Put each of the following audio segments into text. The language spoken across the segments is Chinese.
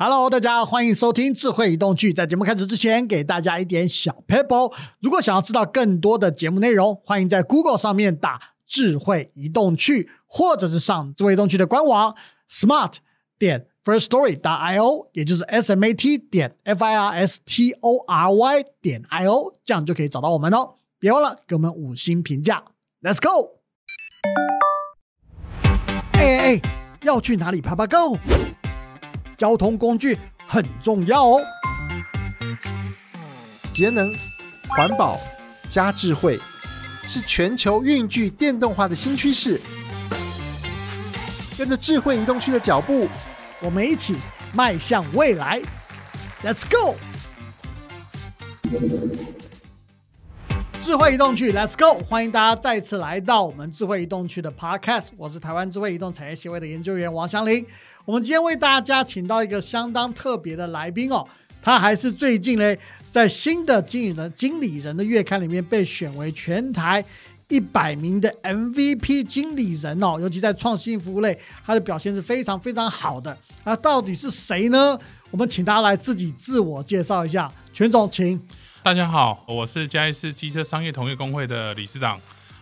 Hello，大家欢迎收听智慧移动趣。在节目开始之前，给大家一点小 pebble。如果想要知道更多的节目内容，欢迎在 Google 上面打“智慧移动趣”，或者是上智慧移动趣的官网 smart 点 first story 打 i o，也就是 s m a t 点 f i r s t o r y 点 i o，这样就可以找到我们哦。别忘了给我们五星评价。Let's go！哎哎哎，要去哪里爬爬 Go？交通工具很重要哦。节能、环保加智慧，是全球运具电动化的新趋势。跟着智慧移动区的脚步，我们一起迈向未来。Let's go！智慧移动区，Let's go！欢迎大家再次来到我们智慧移动区的 Podcast。我是台湾智慧移动产业协会的研究员王祥林。我们今天为大家请到一个相当特别的来宾哦，他还是最近呢在新的经理人经理人的月刊里面被选为全台一百名的 MVP 经理人哦，尤其在创新服务类，他的表现是非常非常好的。那到底是谁呢？我们请大家来自己自我介绍一下。全总，请。大家好，我是嘉义市机车商业同业工会的理事长，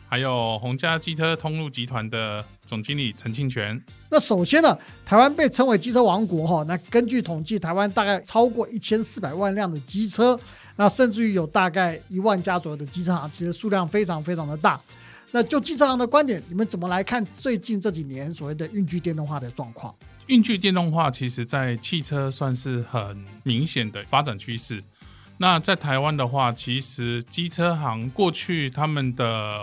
还有宏嘉机车通路集团的总经理陈庆全。那首先呢，台湾被称为机车王国哈。那根据统计，台湾大概超过一千四百万辆的机车，那甚至于有大概一万家左右的机车行，其实数量非常非常的大。那就机车行的观点，你们怎么来看最近这几年所谓的运具电动化的状况？运具电动化其实在汽车算是很明显的发展趋势。那在台湾的话，其实机车行过去他们的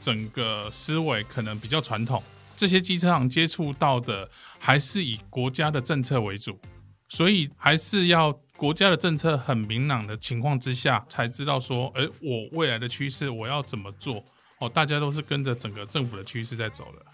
整个思维可能比较传统，这些机车行接触到的还是以国家的政策为主，所以还是要国家的政策很明朗的情况之下，才知道说，哎，我未来的趋势我要怎么做？哦，大家都是跟着整个政府的趋势在走的。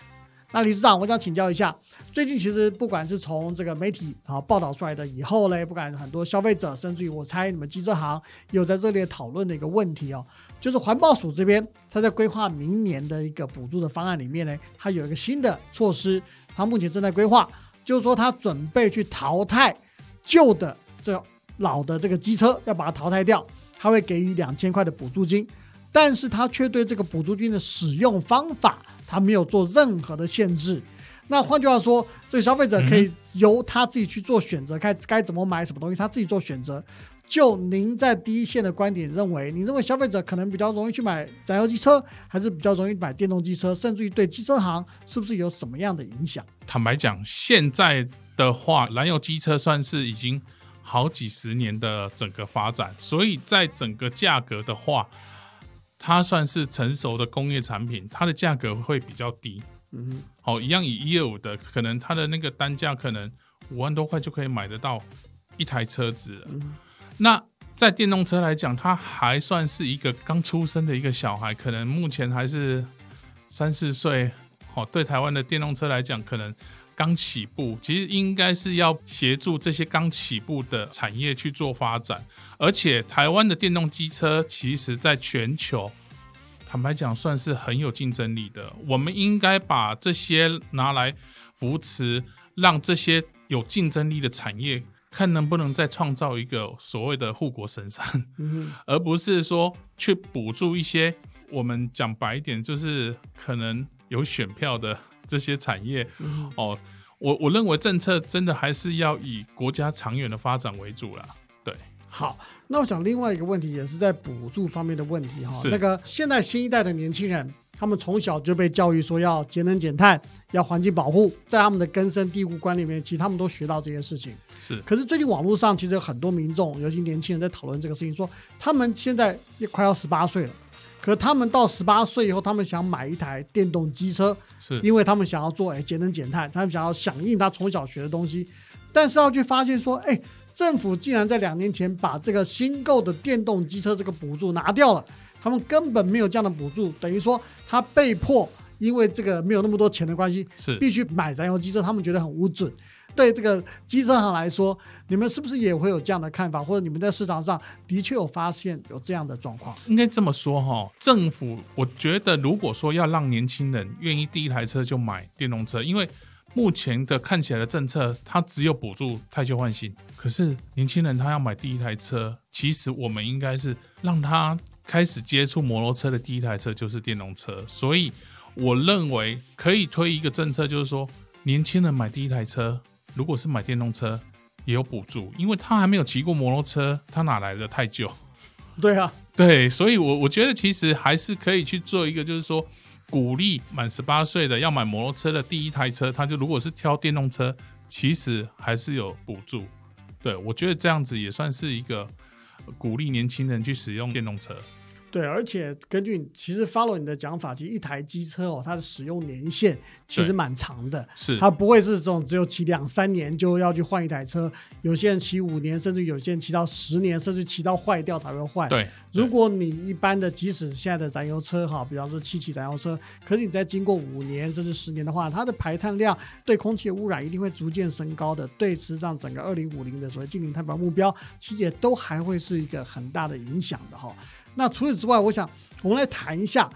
那理事长，我想请教一下，最近其实不管是从这个媒体啊报道出来的以后嘞，不管很多消费者，甚至于我猜你们机车行有在这里讨论的一个问题哦，就是环保署这边他在规划明年的一个补助的方案里面呢，他有一个新的措施，他目前正在规划，就是说他准备去淘汰旧的这老的这个机车，要把它淘汰掉，他会给予两千块的补助金，但是他却对这个补助金的使用方法。他没有做任何的限制，那换句话说，这个消费者可以由他自己去做选择，该该怎么买什么东西，他自己做选择。就您在第一线的观点认为，你认为消费者可能比较容易去买燃油机车，还是比较容易买电动机车，甚至于对机车行是不是有什么样的影响？坦白讲，现在的话，燃油机车算是已经好几十年的整个发展，所以在整个价格的话。它算是成熟的工业产品，它的价格会比较低。嗯，好，一样以一二五的，可能它的那个单价可能五万多块就可以买得到一台车子了。那在电动车来讲，它还算是一个刚出生的一个小孩，可能目前还是三四岁。好，对台湾的电动车来讲，可能刚起步，其实应该是要协助这些刚起步的产业去做发展。而且台湾的电动机车，其实在全球，坦白讲，算是很有竞争力的。我们应该把这些拿来扶持，让这些有竞争力的产业，看能不能再创造一个所谓的护国神山，而不是说去补助一些我们讲白一点，就是可能有选票的这些产业。哦，我我认为政策真的还是要以国家长远的发展为主了。好，那我想另外一个问题也是在补助方面的问题哈。那个现在新一代的年轻人，他们从小就被教育说要节能减碳，要环境保护，在他们的根深蒂固观里面，其实他们都学到这些事情。是。可是最近网络上其实有很多民众，尤其年轻人在讨论这个事情，说他们现在也快要十八岁了，可他们到十八岁以后，他们想买一台电动机车，是因为他们想要做哎节能减碳，他们想要响应他从小学的东西，但是要去发现说，哎。政府竟然在两年前把这个新购的电动机车这个补助拿掉了，他们根本没有这样的补助，等于说他被迫因为这个没有那么多钱的关系，是必须买燃油机车，他们觉得很无准。对这个机车行来说，你们是不是也会有这样的看法，或者你们在市场上的确有发现有这样的状况？应该这么说哈，政府我觉得如果说要让年轻人愿意第一台车就买电动车，因为目前的看起来的政策，它只有补助太旧换新。可是年轻人他要买第一台车，其实我们应该是让他开始接触摩托车的第一台车就是电动车。所以我认为可以推一个政策，就是说年轻人买第一台车，如果是买电动车也有补助，因为他还没有骑过摩托车，他哪来的太旧？对啊，对，所以我我觉得其实还是可以去做一个，就是说鼓励满十八岁的要买摩托车的第一台车，他就如果是挑电动车，其实还是有补助。对，我觉得这样子也算是一个鼓励年轻人去使用电动车。对，而且根据其实 follow 你的讲法，其实一台机车哦，它的使用年限其实蛮长的，是它不会是这种只有骑两三年就要去换一台车，有些人骑五年，甚至有些人骑到十年，甚至骑到坏掉才会换。对，如果你一般的，即使现在的燃油车哈，比方说七期燃油车，可是你在经过五年甚至十年的话，它的排碳量对空气的污染一定会逐渐升高的，对，实际上整个二零五零的所谓净零碳排目标，其实也都还会是一个很大的影响的哈。那除此之外，我想我们来谈一下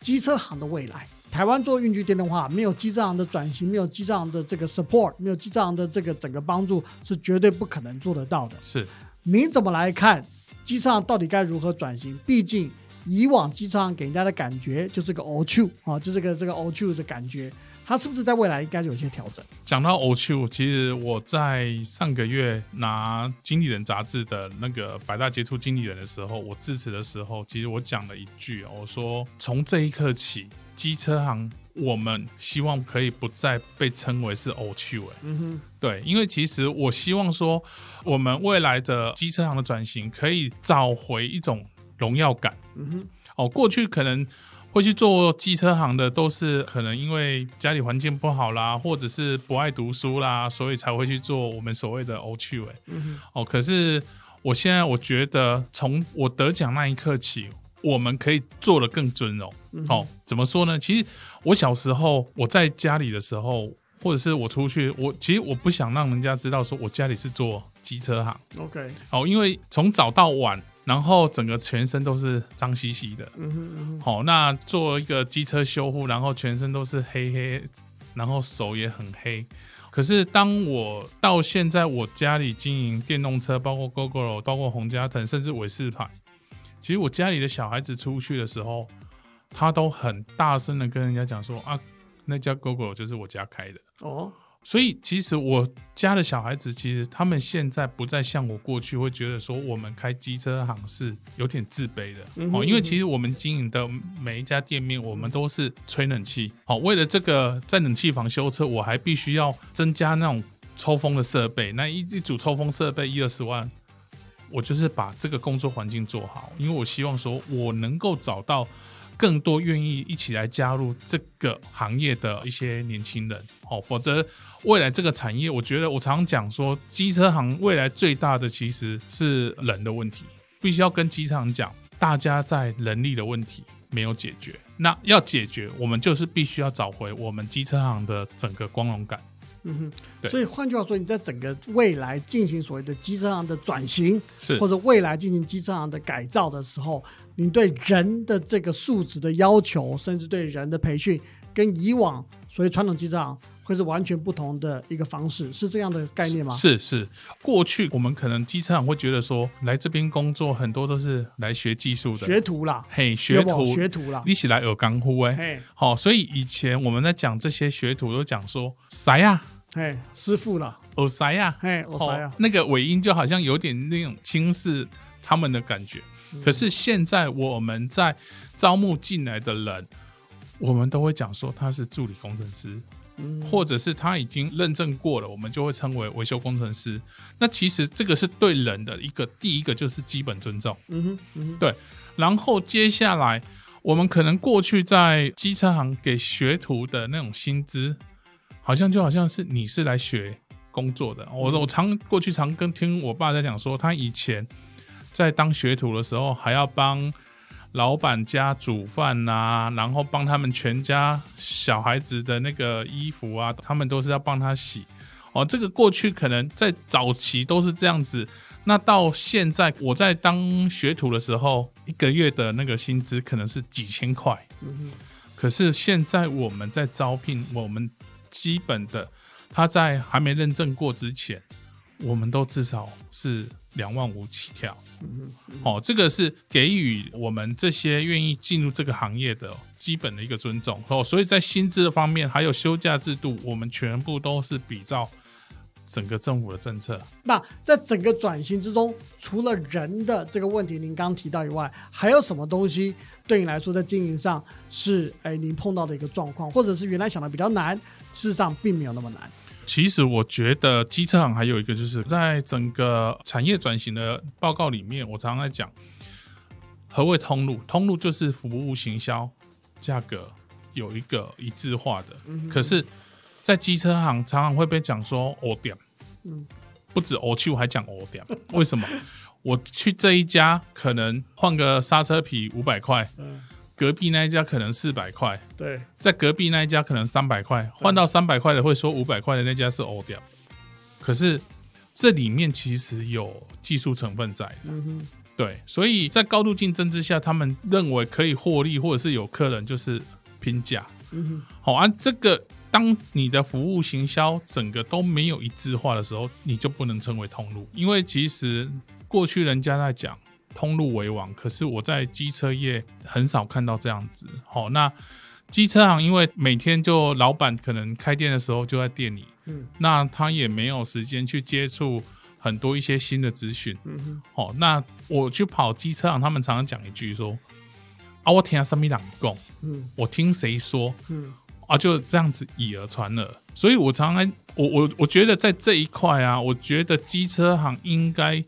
机车行的未来。台湾做运具电动化，没有机车行的转型，没有机车行的这个 support，没有机车行的这个整个帮助，是绝对不可能做得到的。是你怎么来看机车行到底该如何转型？毕竟以往机车行给人家的感觉就是个 old shoe 啊，就是个这个 old shoe 的感觉。它是不是在未来应该有一些调整？讲到 o c h 其实我在上个月拿《经理人》杂志的那个百大杰出经理人的时候，我致辞的时候，其实我讲了一句，我说从这一刻起，机车行我们希望可以不再被称为是 o c h 嗯哼，对，因为其实我希望说，我们未来的机车行的转型可以找回一种荣耀感。嗯哼，哦，过去可能。会去做机车行的，都是可能因为家里环境不好啦，或者是不爱读书啦，所以才会去做我们所谓的 O 趣味。哦，可是我现在我觉得，从我得奖那一刻起，我们可以做的更尊荣。哦，怎么说呢？其实我小时候我在家里的时候，或者是我出去，我其实我不想让人家知道说我家里是做机车行。OK，哦，因为从早到晚。然后整个全身都是脏兮兮的，好，那做一个机车修护，然后全身都是黑黑，然后手也很黑。可是当我到现在，我家里经营电动车，包括 GoGo，包括洪家腾，甚至伟士牌，其实我家里的小孩子出去的时候，他都很大声的跟人家讲说啊，那家 GoGo 就是我家开的哦。所以，其实我家的小孩子，其实他们现在不再像我过去会觉得说，我们开机车行是有点自卑的哦。因为其实我们经营的每一家店面，我们都是吹冷气。好，为了这个在冷气房修车，我还必须要增加那种抽风的设备。那一一组抽风设备一二十万，我就是把这个工作环境做好，因为我希望说我能够找到。更多愿意一起来加入这个行业的一些年轻人，哦，否则未来这个产业，我觉得我常常讲说，机车行未来最大的其实是人的问题，必须要跟机车行讲，大家在人力的问题没有解决，那要解决，我们就是必须要找回我们机车行的整个光荣感。嗯哼，所以换句话说，你在整个未来进行所谓的机车行的转型，是或者未来进行机车行的改造的时候，你对人的这个素质的要求，甚至对人的培训，跟以往所谓传统机车行会是完全不同的一个方式，是这样的概念吗？是是，过去我们可能机车行会觉得说，来这边工作很多都是来学技术的。学徒啦，嘿，学徒。学徒啦，一起来有干呼哎，好，所以以前我们在讲这些学徒都讲说啥呀？哎，师傅了，欧塞呀，哎，欧塞呀，那个尾音就好像有点那种轻视他们的感觉。可是现在我们在招募进来的人，我们都会讲说他是助理工程师，或者是他已经认证过了，我们就会称为维修工程师。那其实这个是对人的一个第一个就是基本尊重。嗯哼，对。然后接下来我们可能过去在机车行给学徒的那种薪资。好像就好像是你是来学工作的，我我常过去常跟听我爸在讲说，他以前在当学徒的时候，还要帮老板家煮饭呐，然后帮他们全家小孩子的那个衣服啊，他们都是要帮他洗。哦，这个过去可能在早期都是这样子，那到现在我在当学徒的时候，一个月的那个薪资可能是几千块。可是现在我们在招聘我们。基本的他在还没认证过之前，我们都至少是两万五起跳。哦，这个是给予我们这些愿意进入这个行业的基本的一个尊重。哦，所以在薪资的方面，还有休假制度，我们全部都是比照整个政府的政策。那在整个转型之中，除了人的这个问题您刚刚提到以外，还有什么东西对你来说在经营上是哎您碰到的一个状况，或者是原来想的比较难，事实上并没有那么难？其实我觉得机车行还有一个，就是在整个产业转型的报告里面，我常常在讲何谓通路。通路就是服务行销价格有一个一致化的。可是，在机车行常常会被讲说 “O 点”，嗯，不止 “O 去我”，还讲 “O 点”。为什么？我去这一家，可能换个刹车皮五百块。嗯，隔壁那一家可能四百块，对，在隔壁那一家可能三百块，换到三百块的会说五百块的那家是欧掉，可是这里面其实有技术成分在的，嗯哼，对，所以在高度竞争之下，他们认为可以获利，或者是有客人就是拼价，嗯哼，好啊，这个当你的服务行销整个都没有一致化的时候，你就不能称为通路，因为其实过去人家在讲。通路为王，可是我在机车业很少看到这样子。好，那机车行因为每天就老板可能开店的时候就在店里，嗯那他也没有时间去接触很多一些新的资讯。嗯哼，哦，那我去跑机车行，他们常常讲一句说：“啊，我听什么人讲，嗯我听谁说嗯啊，就这样子以讹传讹。”所以，我常常我我我觉得在这一块啊，我觉得机车行应该。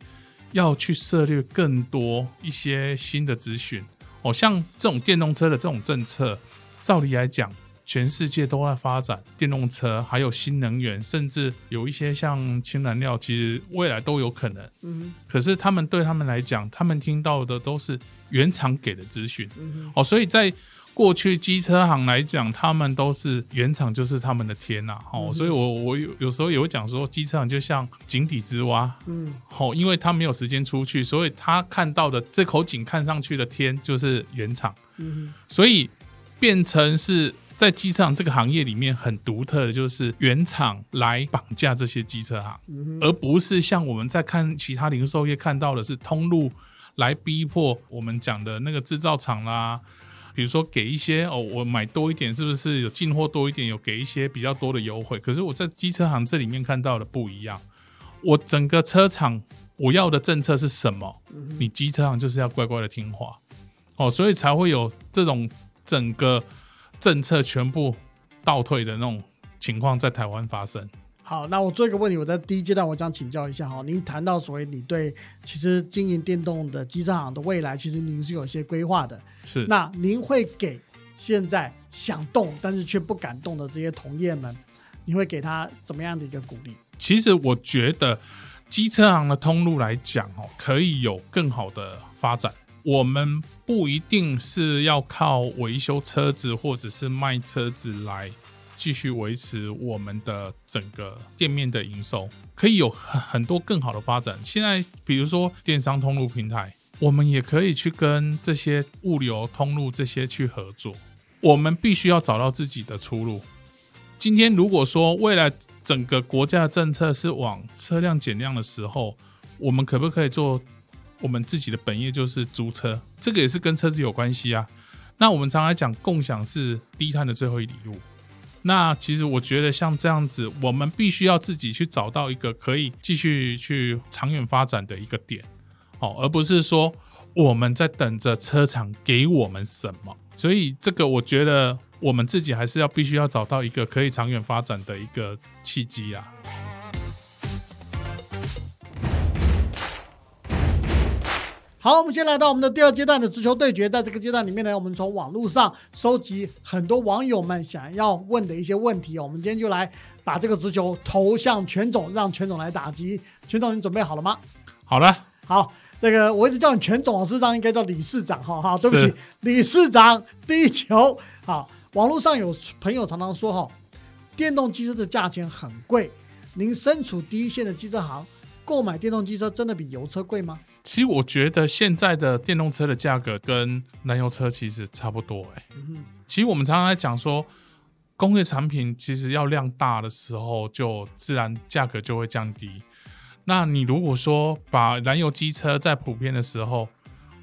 要去涉猎更多一些新的资讯哦，像这种电动车的这种政策，照理来讲，全世界都在发展电动车，还有新能源，甚至有一些像氢燃料，其实未来都有可能。嗯可是他们对他们来讲，他们听到的都是原厂给的资讯。嗯哦，所以在过去机车行来讲，他们都是原厂就是他们的天呐、哦，嗯所以我我有有时候也会讲说，机车行就像井底之蛙，嗯。哦，因为他没有时间出去，所以他看到的这口井看上去的天就是原厂，嗯所以变成是在机车行这个行业里面很独特的，就是原厂来绑架这些机车行，嗯而不是像我们在看其他零售业看到的是通路来逼迫我们讲的那个制造厂啦。比如说给一些哦，我买多一点，是不是有进货多一点，有给一些比较多的优惠？可是我在机车行这里面看到的不一样，我整个车厂我要的政策是什么？你机车行就是要乖乖的听话哦，所以才会有这种整个政策全部倒退的那种情况在台湾发生。好，那我做一个问题，我在第一阶段我想请教一下哈，您谈到所谓你对其实经营电动的机车行的未来，其实您是有一些规划的，是那您会给现在想动但是却不敢动的这些同业们，你会给他怎么样的一个鼓励？其实我觉得机车行的通路来讲哦，可以有更好的发展。我们不一定是要靠维修车子或者是卖车子来继续维持我们的整个店面的营收，可以有很很多更好的发展。现在比如说电商通路平台，我们也可以去跟这些物流通路这些去合作。我们必须要找到自己的出路。今天如果说未来整个国家的政策是往车辆减量的时候，我们可不可以做我们自己的本业，就是租车？这个也是跟车子有关系啊。那我们常来讲，共享是低碳的最后一礼物。那其实我觉得像这样子，我们必须要自己去找到一个可以继续去长远发展的一个点，哦，而不是说我们在等着车厂给我们什么。所以这个我觉得我们自己还是要必须要找到一个可以长远发展的一个契机啊。好，我们先来到我们的第二阶段的直球对决。在这个阶段里面呢，我们从网络上收集很多网友们想要问的一些问题哦。我们今天就来把这个直球投向全总，让全总来打击。全总，你准备好了吗？好了，好，这个我一直叫你全总，事实上应该叫理事长哈。哈，对不起，理事长第一球。好，网络上有朋友常常说哈，电动机车的价钱很贵。您身处第一线的机车行，购买电动机车真的比油车贵吗？其实我觉得现在的电动车的价格跟燃油车其实差不多哎、嗯其实我们常常在讲说，工业产品其实要量大的时候，就自然价格就会降低。那你如果说把燃油机车在普遍的时候，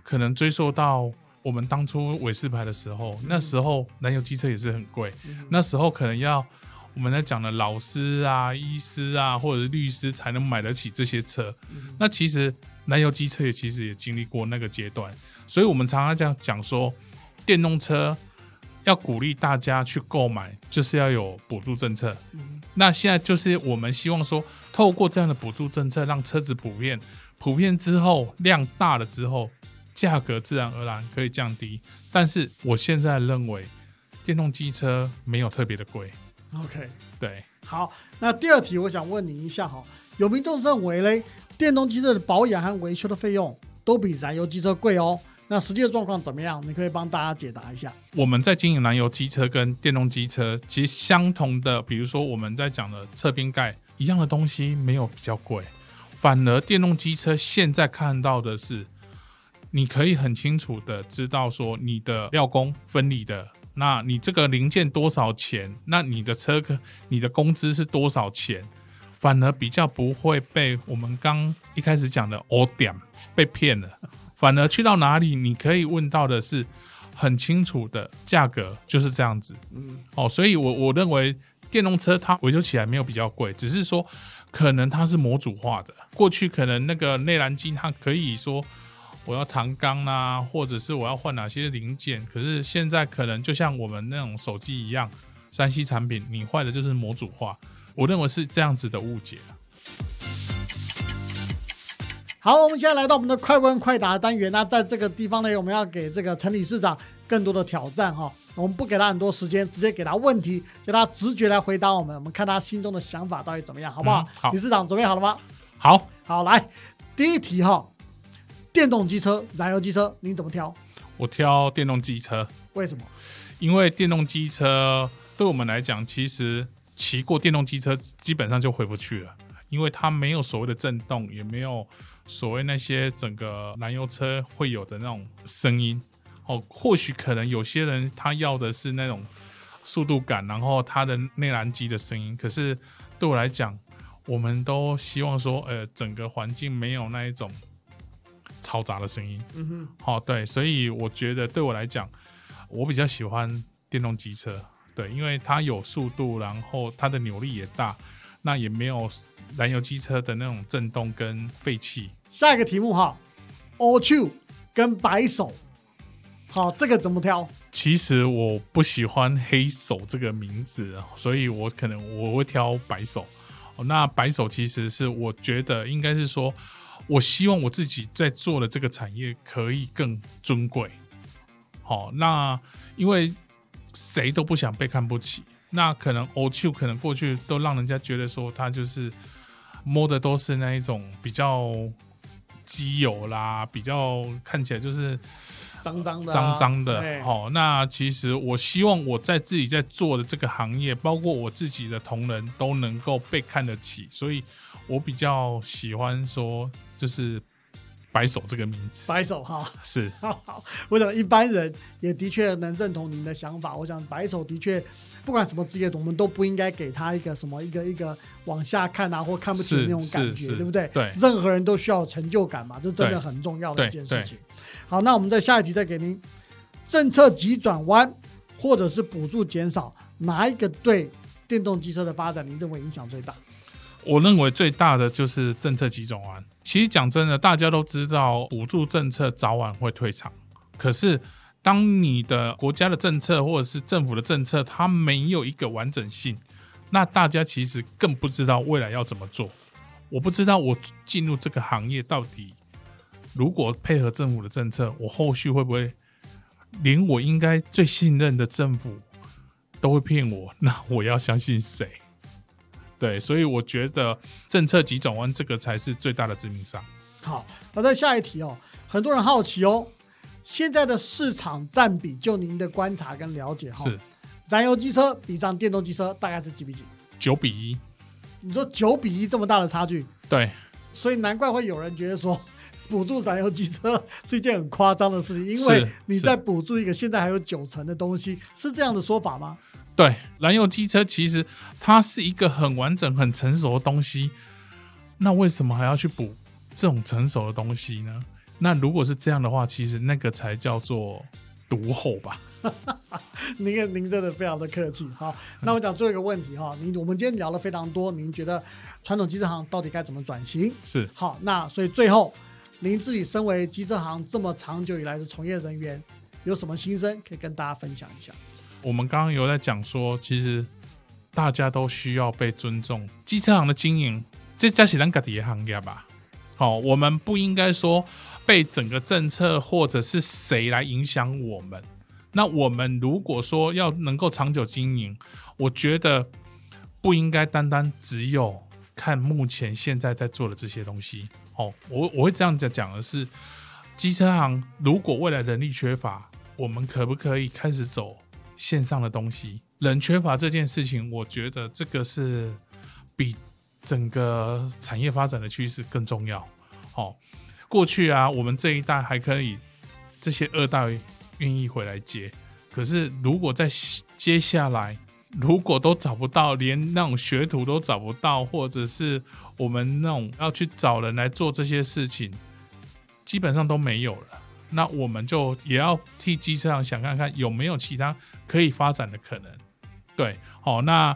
可能追溯到我们当初韦氏牌的时候，那时候燃油机车也是很贵，那时候可能要我们在讲的老师啊、医师啊，或者是律师才能买得起这些车。那其实燃油机车也其实也经历过那个阶段，所以我们常常这样讲说，电动车要鼓励大家去购买，就是要有补助政策。那现在就是我们希望说，透过这样的补助政策，让车子普遍，普遍之后量大了之后，价格自然而然可以降低。但是我现在认为，电动机车没有特别的贵。OK，对，好，那第二题我想问你一下哈，有民众认为嘞，电动机车的保养和维修的费用都比燃油机车贵哦。那实际的状况怎么样？你可以帮大家解答一下。我们在经营燃油机车跟电动机车，其实相同的，比如说我们在讲的侧边盖一样的东西，没有比较贵，反而电动机车现在看到的是，你可以很清楚的知道说你的料工分离的，那你这个零件多少钱，那你的车可你的工资是多少钱，反而比较不会被我们刚一开始讲的 O 点被骗了，反而去到哪里你可以问到的是。很清楚的价格就是这样子，嗯，哦，所以我我认为电动车它维修起来没有比较贵，只是说可能它是模组化的。过去可能那个内燃机它可以说我要弹钢啊，或者是我要换哪些零件，可是现在可能就像我们那种手机一样，三 C 产品你坏的就是模组化，我认为是这样子的误解。好，我们现在来到我们的快问快答单元。那在这个地方呢，我们要给这个陈理事长更多的挑战哈。我们不给他很多时间，直接给他问题，叫他直觉来回答我们。我们看他心中的想法到底怎么样，好不好？嗯好理事长准备好了吗？好，好，来第一题哈，电动机车、燃油机车，你怎么挑？我挑电动机车。为什么？因为电动机车对我们来讲，其实骑过电动机车基本上就回不去了，因为它没有所谓的震动，也没有所谓那些整个燃油车会有的那种声音。哦，或许可能有些人他要的是那种速度感，然后它的内燃机的声音。可是对我来讲，我们都希望说，呃，整个环境没有那一种嘈杂的声音。嗯哼，哦，对，所以我觉得对我来讲，我比较喜欢电动机车，对，因为它有速度，然后它的扭力也大，那也没有燃油机车的那种震动跟废气。下一个题目哈 o c h 跟白手，好，这个怎么挑？其实我不喜欢黑手这个名字，所以我可能我会挑白手。哦，那白手其实是我觉得应该是说，我希望我自己在做的这个产业可以更尊贵。好、那因为谁都不想被看不起，那可能 o q 可能过去都让人家觉得说他就是摸的都是那一种比较基友啦，比较看起来就是脏脏的啊、脏脏的对。好、那其实我希望我在自己在做的这个行业，包括我自己的同仁都能够被看得起，所以我比较喜欢说就是白手这个名字。白手哈。是好 好，我想一般人也的确能认同您的想法。我想白手的确，不管什么职业，我们都不应该给他一个什么一个一个往下看啊，或看不起的那种感觉，对不对？对任何人都需要成就感嘛，这真的很重要的一件事情。好，那我们在下一题再给您，政策急转弯或者是补助减少，哪一个对电动机车的发展，您认为影响最大？我认为最大的就是政策急转弯。其实讲真的，大家都知道补助政策早晚会退场，可是当你的国家的政策或者是政府的政策它没有一个完整性，那大家其实更不知道未来要怎么做。我不知道我进入这个行业到底，如果配合政府的政策，我后续会不会连我应该最信任的政府都会骗我？那我要相信谁？对，所以我觉得政策急转弯这个才是最大的致命伤。好，那再下一题哦，很多人好奇哦，现在的市场占比，就您的观察跟了解哈、是燃油机车比上电动机车大概是几比几？九比一，你说九比一这么大的差距，对，所以难怪会有人觉得说，补助燃油机车是一件很夸张的事情，因为你在补助一个现在还有九成的东西，是这样的说法吗？对，燃油机车其实它是一个很完整、很成熟的东西，那为什么还要去补这种成熟的东西呢？那如果是这样的话，其实那个才叫做独后吧。您您真的非常的客气。好，那我讲最后一个问题哈，您我们今天聊了非常多，您觉得传统机车行到底该怎么转型？是好，那所以最后，您自己身为机车行这么长久以来的从业人员，有什么心声可以跟大家分享一下？我们刚刚有在讲说，其实大家都需要被尊重。机车行的经营，这加起咱个的行业吧。好，我们不应该说被整个政策或者是谁来影响我们。那我们如果说要能够长久经营，我觉得不应该单单只有看目前现在在做的这些东西。哦，我我会这样子讲的是，机车行如果未来人力缺乏，我们可不可以开始走线上的东西？人缺乏这件事情，我觉得这个是比整个产业发展的趋势更重要。哦，过去啊，我们这一代还可以，这些二代。愿意回来接，可是如果在接下来，如果都找不到，连那种学徒都找不到，或者是我们那种要去找人来做这些事情，基本上都没有了。那我们就也要替机车行想看看有没有其他可以发展的可能。对，好，那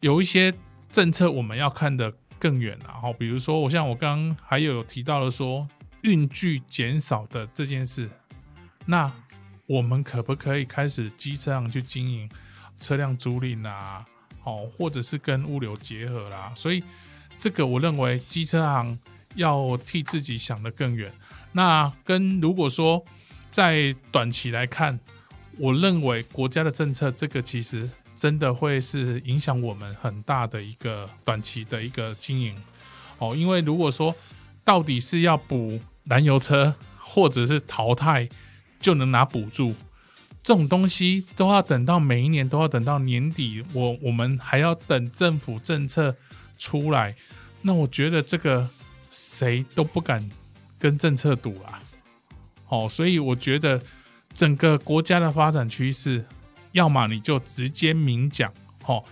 有一些政策我们要看得更远了。好，比如说我像我刚刚还有提到了说运距减少的这件事，那。我们可不可以开始机车上去经营车辆租赁啊？哦，或者是跟物流结合啦？所以这个我认为机车行要替自己想得更远。那跟如果说在短期来看，我认为国家的政策这个其实真的会是影响我们很大的一个短期的一个经营哦。因为如果说到底是要补燃油车，或者是淘汰。就能拿补助，这种东西都要等到每一年都要等到年底，我我们还要等政府政策出来，那我觉得这个谁都不敢跟政策赌啊。哦，所以我觉得整个国家的发展趋势，要么你就直接明讲，哦，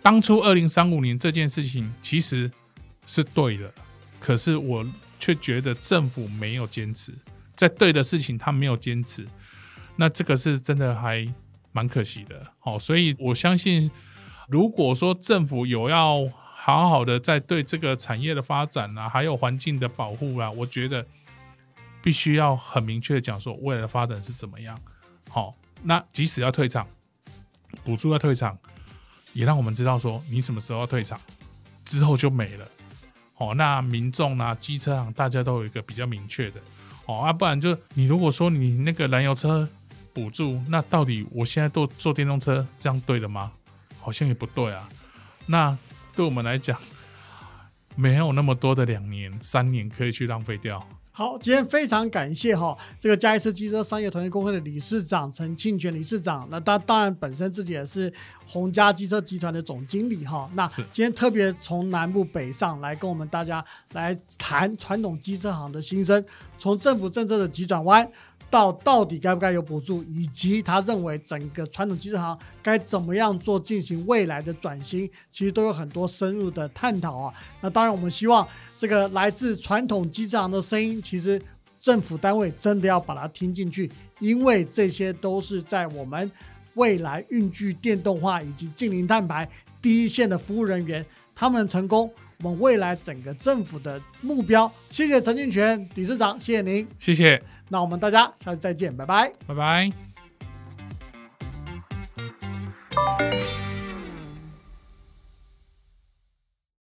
当初二零三五年这件事情其实是对的，可是我却觉得政府没有坚持。在对的事情，他没有坚持，那这个是真的还蛮可惜的。好，所以我相信，如果说政府有要好好的在对这个产业的发展啊，还有环境的保护啊，我觉得必须要很明确的讲说未来的发展是怎么样。好，那即使要退场，补助要退场，也让我们知道说你什么时候要退场，之后就没了。好，那民众啊，机车行大家都有一个比较明确的。哦啊，不然就你如果说你那个燃油车补助，那到底我现在都坐电动车，这样对了吗？好像也不对啊。那对我们来讲，没有那么多的两年、三年可以去浪费掉。好，今天非常感谢哈这个嘉义市机车商业团业工会的理事长陈庆全理事长，那他当然本身自己也是宏家机车集团的总经理哈。那今天特别从南部北上来跟我们大家来谈传统机车行的新生，从政府政策的急转弯。到到底该不该有补助，以及他认为整个传统机车行该怎么样做进行未来的转型，其实都有很多深入的探讨啊。那当然，我们希望这个来自传统机车行的声音，其实政府单位真的要把它听进去，因为这些都是在我们未来运具电动化以及近零碳排第一线的服务人员，他们成功，我们未来整个政府的目标。谢谢陈俊全理事长，谢谢您，谢谢。那我们大家下次再见，拜拜，拜拜。